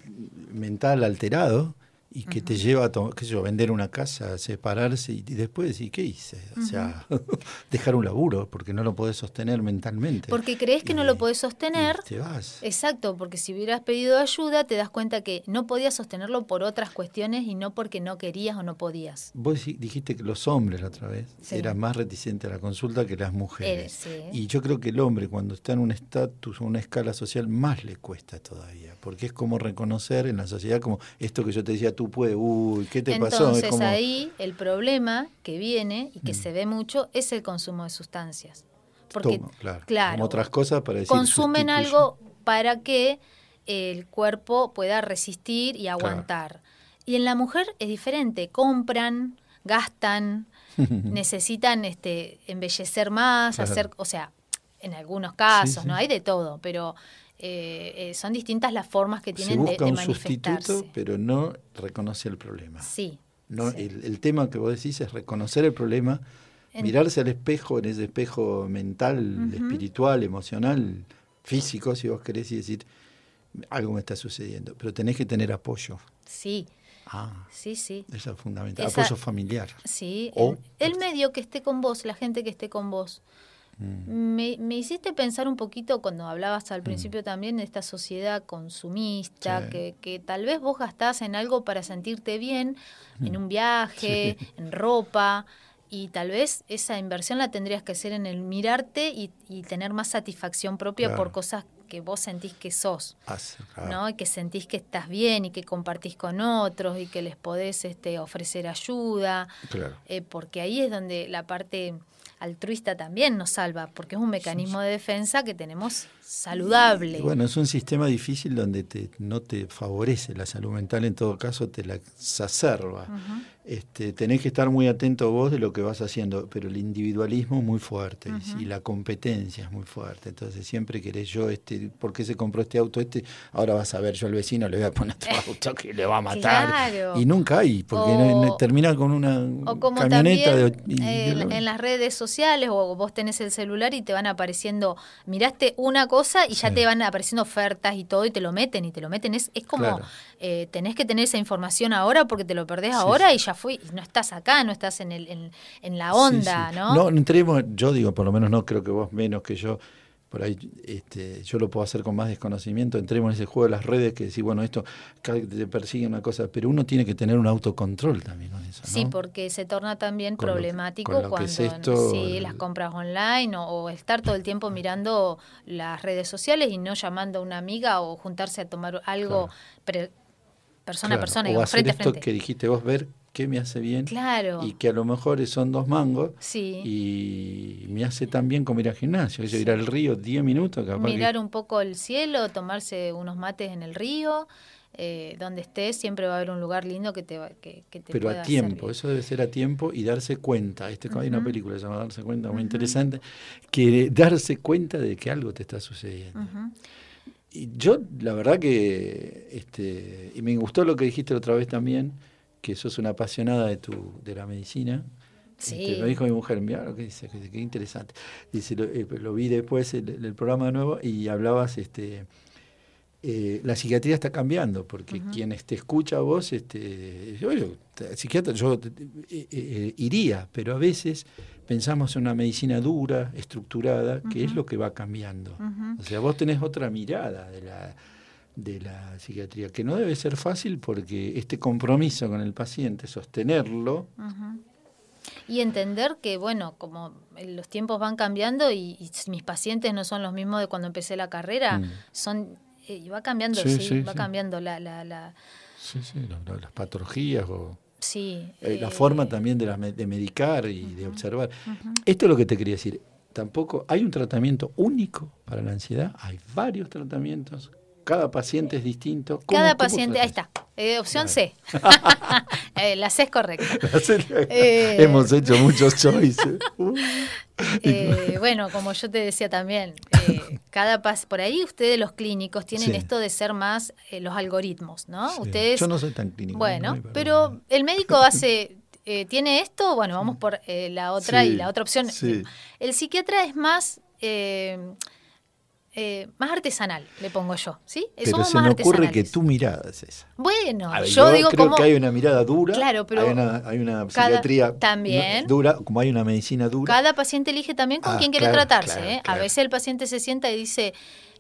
mental alterado y que te lleva a qué sé yo, vender una casa, separarse y, y después decir, ¿qué hice? O sea, dejar un laburo porque no lo podés sostener mentalmente. Porque crees que no lo podés sostener. te vas. Exacto, porque si hubieras pedido ayuda te das cuenta que no podías sostenerlo por otras cuestiones y no porque no querías o no podías. Vos di- dijiste que los hombres la otra vez Sí. eran más reticentes a la consulta que las mujeres. Eh, sí. Y yo creo que el hombre cuando está en un estatus o una escala social más le cuesta todavía, porque es como reconocer en la sociedad como esto que yo te decía, tú puedes, uy, ¿qué te pasó? Entonces Es como, ahí el problema que viene y que Mm. se ve mucho es el consumo de sustancias. Porque, toma, claro, claro, como otras cosas para decir consumen algo para que el cuerpo pueda resistir y aguantar. Y en la mujer es diferente, compran, gastan, necesitan este embellecer más, Claro. hacer, o sea, en algunos casos, sí. ¿no? Hay de todo, pero eh, eh, son distintas las formas que Se tienen de, busca de un sustituto, pero no reconoce el problema. Sí. No, sí. el, el tema que vos decís es reconocer el problema, En- mirarse al espejo, en ese espejo mental, espiritual, emocional, físico, si vos querés, y decir, algo me está sucediendo. Pero tenés que tener apoyo. Sí, Ah, sí, sí. eso es fundamental. Esa- Apoyo familiar. Sí, O- el, el medio que esté con vos, la gente que esté con vos. Mm. Me, me hiciste pensar un poquito cuando hablabas al principio también de esta sociedad consumista, Sí. que, que tal vez vos gastás en algo para sentirte bien, Mm. en un viaje, en ropa, y tal vez esa inversión la tendrías que hacer en el mirarte y, y tener más satisfacción propia Claro. por cosas que vos sentís que sos. Hace, claro. ¿no? Y que sentís que estás bien y que compartís con otros y que les podés este, ofrecer ayuda, Claro. eh, porque ahí es donde la parte altruista también nos salva, porque es un mecanismo de defensa que tenemos saludable. Y bueno, es un sistema difícil donde te, no te favorece la salud mental, en todo caso te la exacerba. Este, tenés que estar muy atento vos de lo que vas haciendo, pero el individualismo es muy fuerte y- la competencia es muy fuerte. Entonces siempre querés yo, este, ¿por qué se compró este auto? Este, ahora vas a ver, yo al vecino le voy a poner otro auto que le va a matar. Claro. Y nunca hay, porque no- O- termina con una O como camioneta también de, y- eh, en, en las redes sociales o vos tenés el celular y te van apareciendo, miraste una cosa y ya Sí. te van apareciendo ofertas y todo y te lo meten y te lo meten. Es, es como Claro. eh, tenés que tener esa información ahora porque te lo perdés Sí, ahora sí. y ya fue. Y no estás acá, no estás en, el, en, en la onda. ¿no? No entremos, yo digo, por lo menos no creo que vos menos que yo. Por ahí este, yo lo puedo hacer con más desconocimiento, entremos en ese juego de las redes que decir, bueno, esto te persigue una cosa, pero uno tiene que tener un autocontrol también con eso. ¿no? Sí, porque se torna también Con problemático lo cuando es esto, sí, el- las compras online o, o estar todo el tiempo mirando las redes sociales y no llamando a una amiga o juntarse a tomar algo pre- persona a persona, o digamos, hacer frente a esto frente. que dijiste vos, ver qué me hace bien Claro. y que a lo mejor son dos mangos Sí. y me hace tan bien como ir al gimnasio, yo ir al río 10 minutos, capaz que- Mirar un poco el cielo, tomarse unos mates en el río, eh, donde estés, siempre va a haber un lugar lindo que te, va- que, que te pero pueda a tiempo, eso debe ser a tiempo y darse cuenta. Este, Hay una película llamada Darse cuenta, muy interesante, que darse cuenta de que algo te está sucediendo. Y yo, la verdad que, este, y me gustó lo que dijiste la otra vez también, que sos una apasionada de tu, de la medicina. Sí. Este, me dijo mi mujer, mira lo que dice, que, que interesante. Dice, lo, eh, lo vi después el, el programa de nuevo y hablabas, este, eh, la psiquiatría está cambiando, porque quienes te escucha a vos, este, yo, psiquiatra, yo eh, eh, iría, pero a veces pensamos en una medicina dura, estructurada, que es lo que va cambiando. O sea, vos tenés otra mirada de la, de la psiquiatría, que no debe ser fácil porque este compromiso con el paciente, sostenerlo. Y entender que, bueno, como los tiempos van cambiando y, y mis pacientes no son los mismos de cuando empecé la carrera, Mm. son eh, y va cambiando, Sí, sí, sí, va sí. cambiando la, la, la sí, lo- las patologías o sí, eh, la eh, forma también de, la de medicar y de observar. Esto es lo que te quería decir. Tampoco hay un tratamiento único para la ansiedad, hay varios tratamientos, cada paciente es distinto. ¿Cómo- Cada paciente, ahí está, eh, opción C. Eh, la C es correcta. Eh. Hemos hecho muchos choices. Bueno, como yo te decía también, cada pas por ahí ustedes los clínicos tienen Sí. esto de ser más los algoritmos, ¿no? Sí. Ustedes Yo no soy tan clínico. Bueno, no pero el médico hace, eh, tiene esto, bueno, vamos por eh, la otra Sí, y la otra opción. sí. El psiquiatra es más, eh, eh, más artesanal, le pongo yo, ¿sí? Pero Somos se me ocurre que tu mirada es esa. Bueno, ver, yo, digo creo como... que hay una mirada dura, Claro, pero hay una, hay una cada- psiquiatría también. dura, como hay una medicina dura. Cada paciente elige también con Ah, quién quiere claro, tratarse. claro, ¿eh? A veces el paciente se sienta y dice,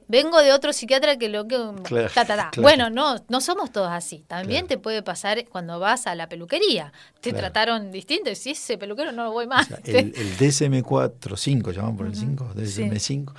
vengo de otro psiquiatra que lo que... Claro, ta, ta, ta". claro. Bueno, no, no somos todos así. También Claro. te puede pasar cuando vas a la peluquería. Te trataron distinto y si ese peluquero no lo voy más. O sea, el, el DSM-4, 5, llamamos por el 5, DSM-5.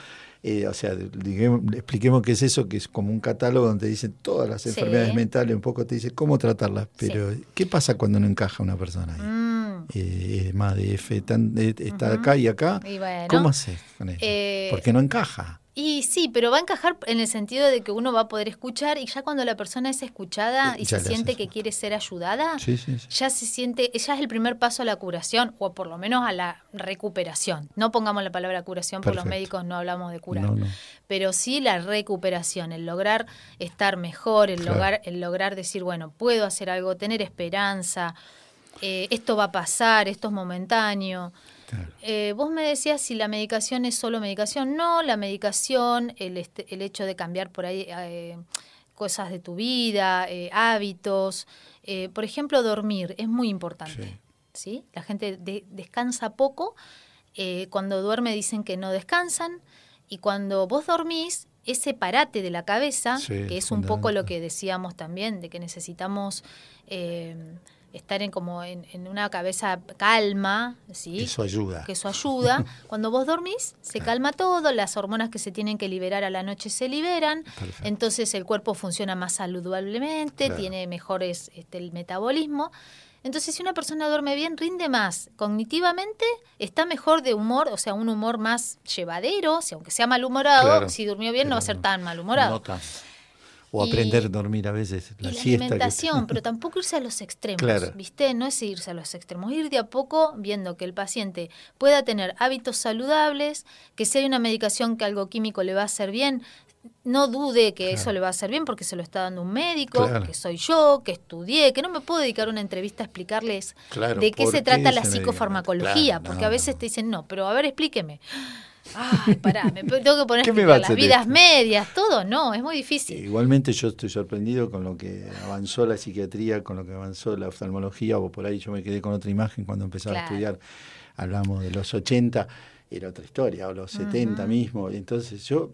Eh, o sea, digamos, expliquemos qué es eso, que es como un catálogo donde dicen todas las Sí. enfermedades mentales, un poco te dice cómo tratarlas, pero ¿qué pasa cuando no encaja una persona ahí? Mm, Eh, es más de F, tan- eh, está acá y acá. Y bueno. ¿Cómo haces con eso? Eh, Porque no encaja. Y sí, pero va a encajar en el sentido de que uno va a poder escuchar y ya cuando la persona es escuchada Eh, y ya se siente haces que quiere ser ayudada, Sí, sí, sí. ya se siente, ya es el primer paso a la curación o por lo menos a la recuperación. No pongamos la palabra curación, porque los médicos no hablamos de curar. No, no. Pero sí la recuperación, el lograr estar mejor, el, Claro. lograr, el lograr decir, bueno, puedo hacer algo, tener esperanza, eh, esto va a pasar, esto es momentáneo. Claro. Eh, vos me decías si la medicación es solo medicación. No, la medicación, el, este- el hecho de cambiar por ahí eh, cosas de tu vida, eh, hábitos. eh, por ejemplo, dormir es muy importante. ¿sí? La gente de- descansa poco. cuando duerme dicen que no descansan. Y cuando vos dormís, ese parate de la cabeza, Sí, que es un poco lo que decíamos también, de que necesitamos eh, estar en como en, en una cabeza calma, ¿sí? Eso ayuda. que eso ayuda. Cuando vos dormís, se Claro. calma todo, las hormonas que se tienen que liberar a la noche se liberan, Perfecto. entonces el cuerpo funciona más saludablemente, Claro. tiene mejores este, el metabolismo. Entonces, si una persona duerme bien, rinde más. Cognitivamente está mejor de humor, o sea, un humor más llevadero, si aunque sea malhumorado, Claro, si durmió bien no va a ser tan malhumorado. No. O Y- aprender a dormir a veces, Y la, la, siesta. que- alimentación, pero tampoco irse a los extremos, Claro. ¿viste? No es irse a los extremos, ir de a poco viendo que el paciente pueda tener hábitos saludables, que si hay una medicación que algo químico le va a hacer bien, no dude que eso le va a hacer bien porque se lo está dando un médico, Claro. que soy yo, que estudié, que no me puedo dedicar a una entrevista a explicarles Claro, de qué ¿por se qué trata la psicofarmacología, porque no, a veces no. te dicen, no, pero a ver, explíqueme. Ay, pará, me tengo que poner a ¿Qué me va a explicar las vidas esto? medias, todo, no, es muy difícil. Igualmente yo estoy sorprendido con lo que avanzó la psiquiatría, con lo que avanzó la oftalmología, o por ahí yo me quedé con otra imagen cuando empezaba Claro. a estudiar, hablamos de los 80, era otra historia, o los 70 mismo. Entonces yo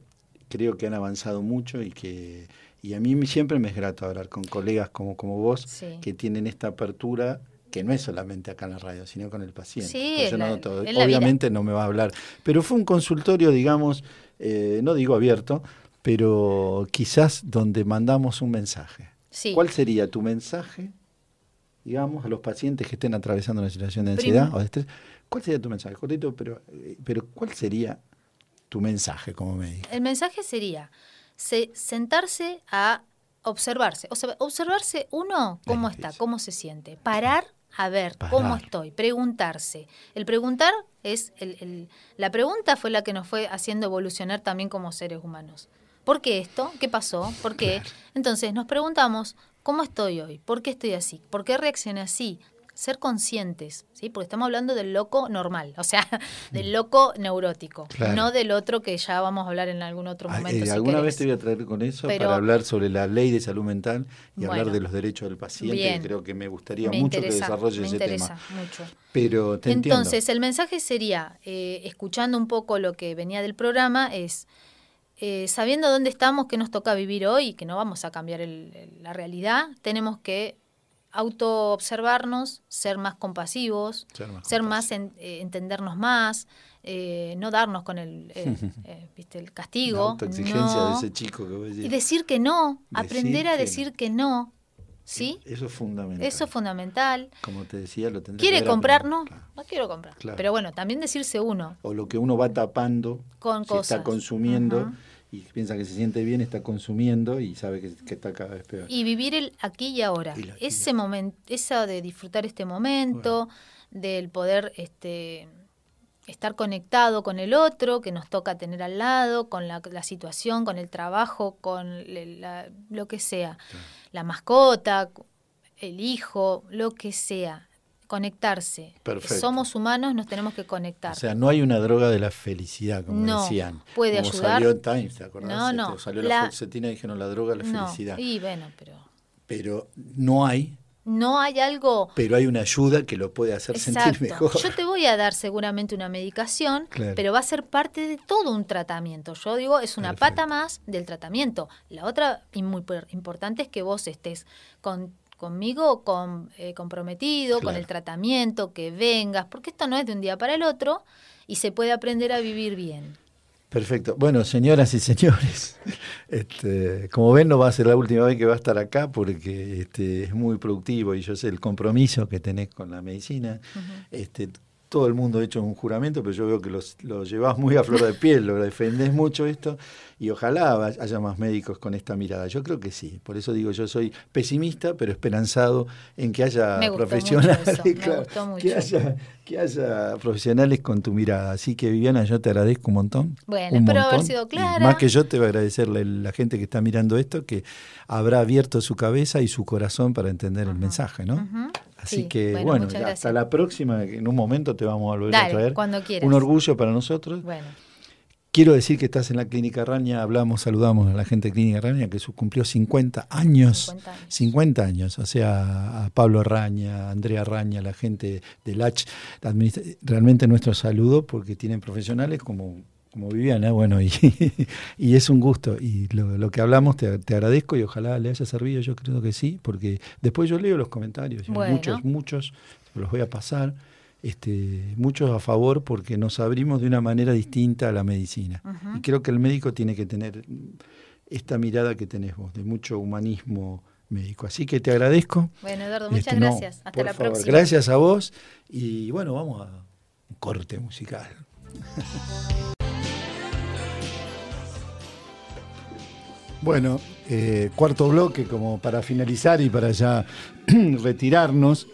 creo que han avanzado mucho y que y a mí siempre me es grato hablar con colegas como, como vos que tienen esta apertura que no es solamente acá en la radio, sino con el paciente. Sí, yo no Obviamente no me va a hablar, pero fue un consultorio, digamos, eh, no digo abierto, pero quizás donde mandamos un mensaje. ¿Cuál sería tu mensaje, digamos, a los pacientes que estén atravesando una situación de ansiedad o de estrés? ¿Cuál sería tu mensaje, cortito? Pero, eh, pero ¿cuál sería tu mensaje como médico? El mensaje sería sentarse a observarse, o sea, observarse uno cómo está, cómo se siente, parar a ver cómo estoy, preguntarse. El preguntar es, el, la pregunta fue la que nos fue haciendo evolucionar también como seres humanos. ¿Por qué esto? ¿Qué pasó? ¿Por qué? Entonces nos preguntamos, ¿cómo estoy hoy? ¿Por qué estoy así? ¿Por qué reaccioné así? Ser conscientes, ¿sí? Porque estamos hablando del loco normal, o sea, del mm. loco neurótico, no del otro que ya vamos a hablar en algún otro ah, momento. Eh, alguna vez te voy a traer con eso para hablar sobre la ley de salud mental y hablar de los derechos del paciente. creo que me gustaría mucho que desarrolle ese tema. Mucho. Pero Entonces, el mensaje sería, eh, escuchando un poco lo que venía del programa, es eh, sabiendo dónde estamos, qué nos toca vivir hoy, que no vamos a cambiar la realidad, tenemos que auto-observarnos, ser más compasivos, ser más, eh, entendernos más, eh, no darnos con el, eh, ¿viste? el castigo. La de ese chico que Y decir que no, aprender a decir que no. ¿Sí? Eso es fundamental. Eso es fundamental. Como te decía, lo tendré ¿Quiere comprar? No, no quiero comprar. Pero bueno, también decirse uno. O lo que uno va tapando, con cosas. está consumiendo y piensa que se siente bien, está consumiendo y sabe que, está cada vez peor. Y vivir el aquí y ahora. Ese momento, esa de disfrutar este momento, del poder este estar conectado con el otro que nos toca tener al lado, con la, situación, con el trabajo, con lo que sea, la mascota, el hijo, lo que sea conectarse. Somos humanos, nos tenemos que conectar. O sea, no hay una droga de la felicidad, como no, decían. Puede como ayudar. Salió en Times, ¿te acordás? No, no. Salió la, la y dijeron la droga de la no, felicidad. Y bueno, pero. Pero no hay. No hay algo. Pero hay una ayuda que lo puede hacer sentir mejor. Yo te voy a dar seguramente una medicación, pero va a ser parte de todo un tratamiento. Yo digo, es una pata más del tratamiento. La otra, y muy importante, es que vos estés con conmigo con, eh, comprometido con el tratamiento, que vengas, porque esto no es de un día para el otro y se puede aprender a vivir bien. Perfecto. Bueno, señoras y señores, este, como ven, no va a ser la última vez que va a estar acá porque este, es muy productivo y yo sé el compromiso que tenés con la medicina. este, todo el mundo ha hecho un juramento, pero yo veo que los, lo llevas muy a flor de piel, lo defendés mucho esto, y ojalá haya más médicos con esta mirada. Yo creo que sí, por eso digo, yo soy pesimista, pero esperanzado en que haya profesionales, que, haya, que haya profesionales con tu mirada. Así que Viviana, yo te agradezco un montón. Bueno, espero haber sido clara. más que yo te voy a agradecerle a la gente que está mirando esto, que habrá abierto su cabeza y su corazón para entender el mensaje, ¿no? Así que, bueno, hasta la próxima, en un momento te vamos a volver a traer. Cuando quieras. Un orgullo para nosotros. Bueno. Quiero decir que estás en la Clínica Raña, hablamos, saludamos a la gente de Clínica Raña, que cumplió 50 años, 50 años, o sea, a Pablo Raña, a Andrea Raña, la gente del H, realmente nuestro saludo porque tienen profesionales como como Viviana, bueno, y, y es un gusto. Y lo, que hablamos te, agradezco y ojalá le haya servido, yo creo que sí, porque después yo leo los comentarios, muchos, muchos, los voy a pasar, este, muchos a favor porque nos abrimos de una manera distinta a la medicina. Y creo que el médico tiene que tener esta mirada que tenés vos, de mucho humanismo médico. Así que te agradezco. Bueno, Eduardo, muchas este, gracias. Hasta la próxima. Gracias a vos y bueno, vamos a un corte musical. Bueno, eh, cuarto bloque como para finalizar y para ya retirarnos.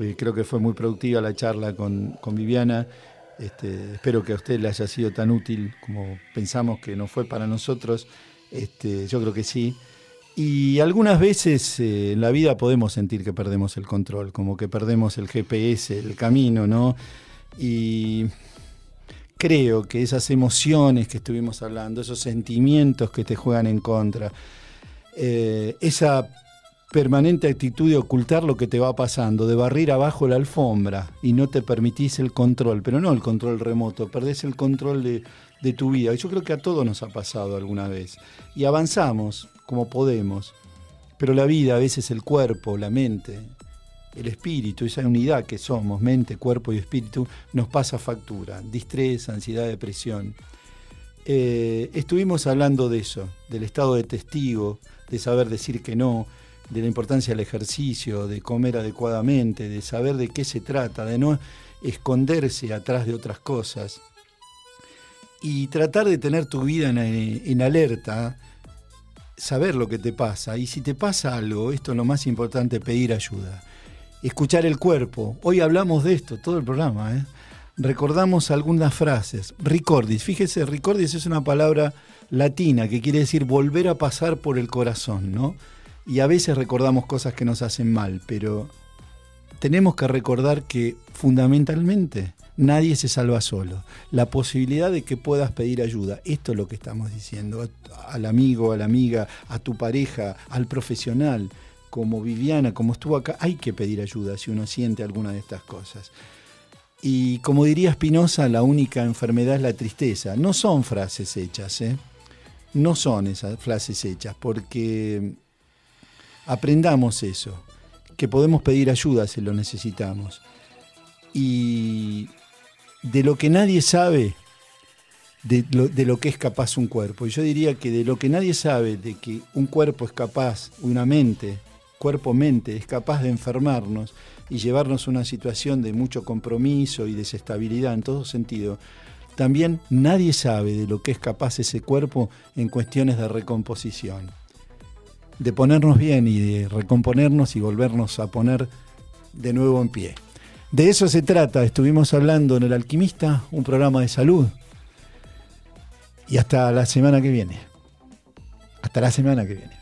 Eh, creo que fue muy productiva la charla con, Viviana. Este, espero que a usted le haya sido tan útil como pensamos que no fue para nosotros. Este, yo creo que sí. Y algunas veces eh, en la vida podemos sentir que perdemos el control, como que perdemos el GPS, el camino, ¿no? Y creo que esas emociones que estuvimos hablando, esos sentimientos que te juegan en contra, eh, esa permanente actitud de ocultar lo que te va pasando, de barrir abajo la alfombra y no te permitís el control, pero no el control remoto, perdés el control de, de tu vida. Y yo creo que a todos nos ha pasado alguna vez. Y avanzamos como podemos, pero la vida, a veces el cuerpo, la mente, el espíritu, esa unidad que somos, mente, cuerpo y espíritu, nos pasa factura, distrés, ansiedad, depresión. Eh, estuvimos hablando de eso, del estado de testigo, de saber decir que no, de la importancia del ejercicio, de comer adecuadamente, de saber de qué se trata, de no esconderse atrás de otras cosas y tratar de tener tu vida en, alerta, saber lo que te pasa y si te pasa algo, esto es lo más importante, pedir ayuda. Escuchar el cuerpo. Hoy hablamos de esto, todo el programa. ¿eh? Recordamos algunas frases. Ricordis, fíjese, ricordis es una palabra latina que quiere decir volver a pasar por el corazón, ¿no? y a veces recordamos cosas que nos hacen mal, pero tenemos que recordar que fundamentalmente nadie se salva solo. La posibilidad de que puedas pedir ayuda, esto es lo que estamos diciendo, al amigo, a la amiga, a tu pareja, al profesional, como Viviana, como estuvo acá, hay que pedir ayuda si uno siente alguna de estas cosas. Y como diría Spinoza, la única enfermedad es la tristeza. No son frases hechas, ¿eh? No son esas frases hechas, porque Aprendamos eso, que podemos pedir ayuda si lo necesitamos. Y de lo que nadie sabe, de lo, que es capaz un cuerpo. Y yo diría que de lo que nadie sabe, de que un cuerpo es capaz, una mente, cuerpo-mente, es capaz de enfermarnos y llevarnos a una situación de mucho compromiso y desestabilidad en todo sentido, también nadie sabe de lo que es capaz ese cuerpo en cuestiones de recomposición de ponernos bien y de recomponernos y volvernos a poner de nuevo en pie. De eso se trata, estuvimos hablando en El Alquimista, un programa de salud. Y hasta la semana que viene. Hasta la semana que viene.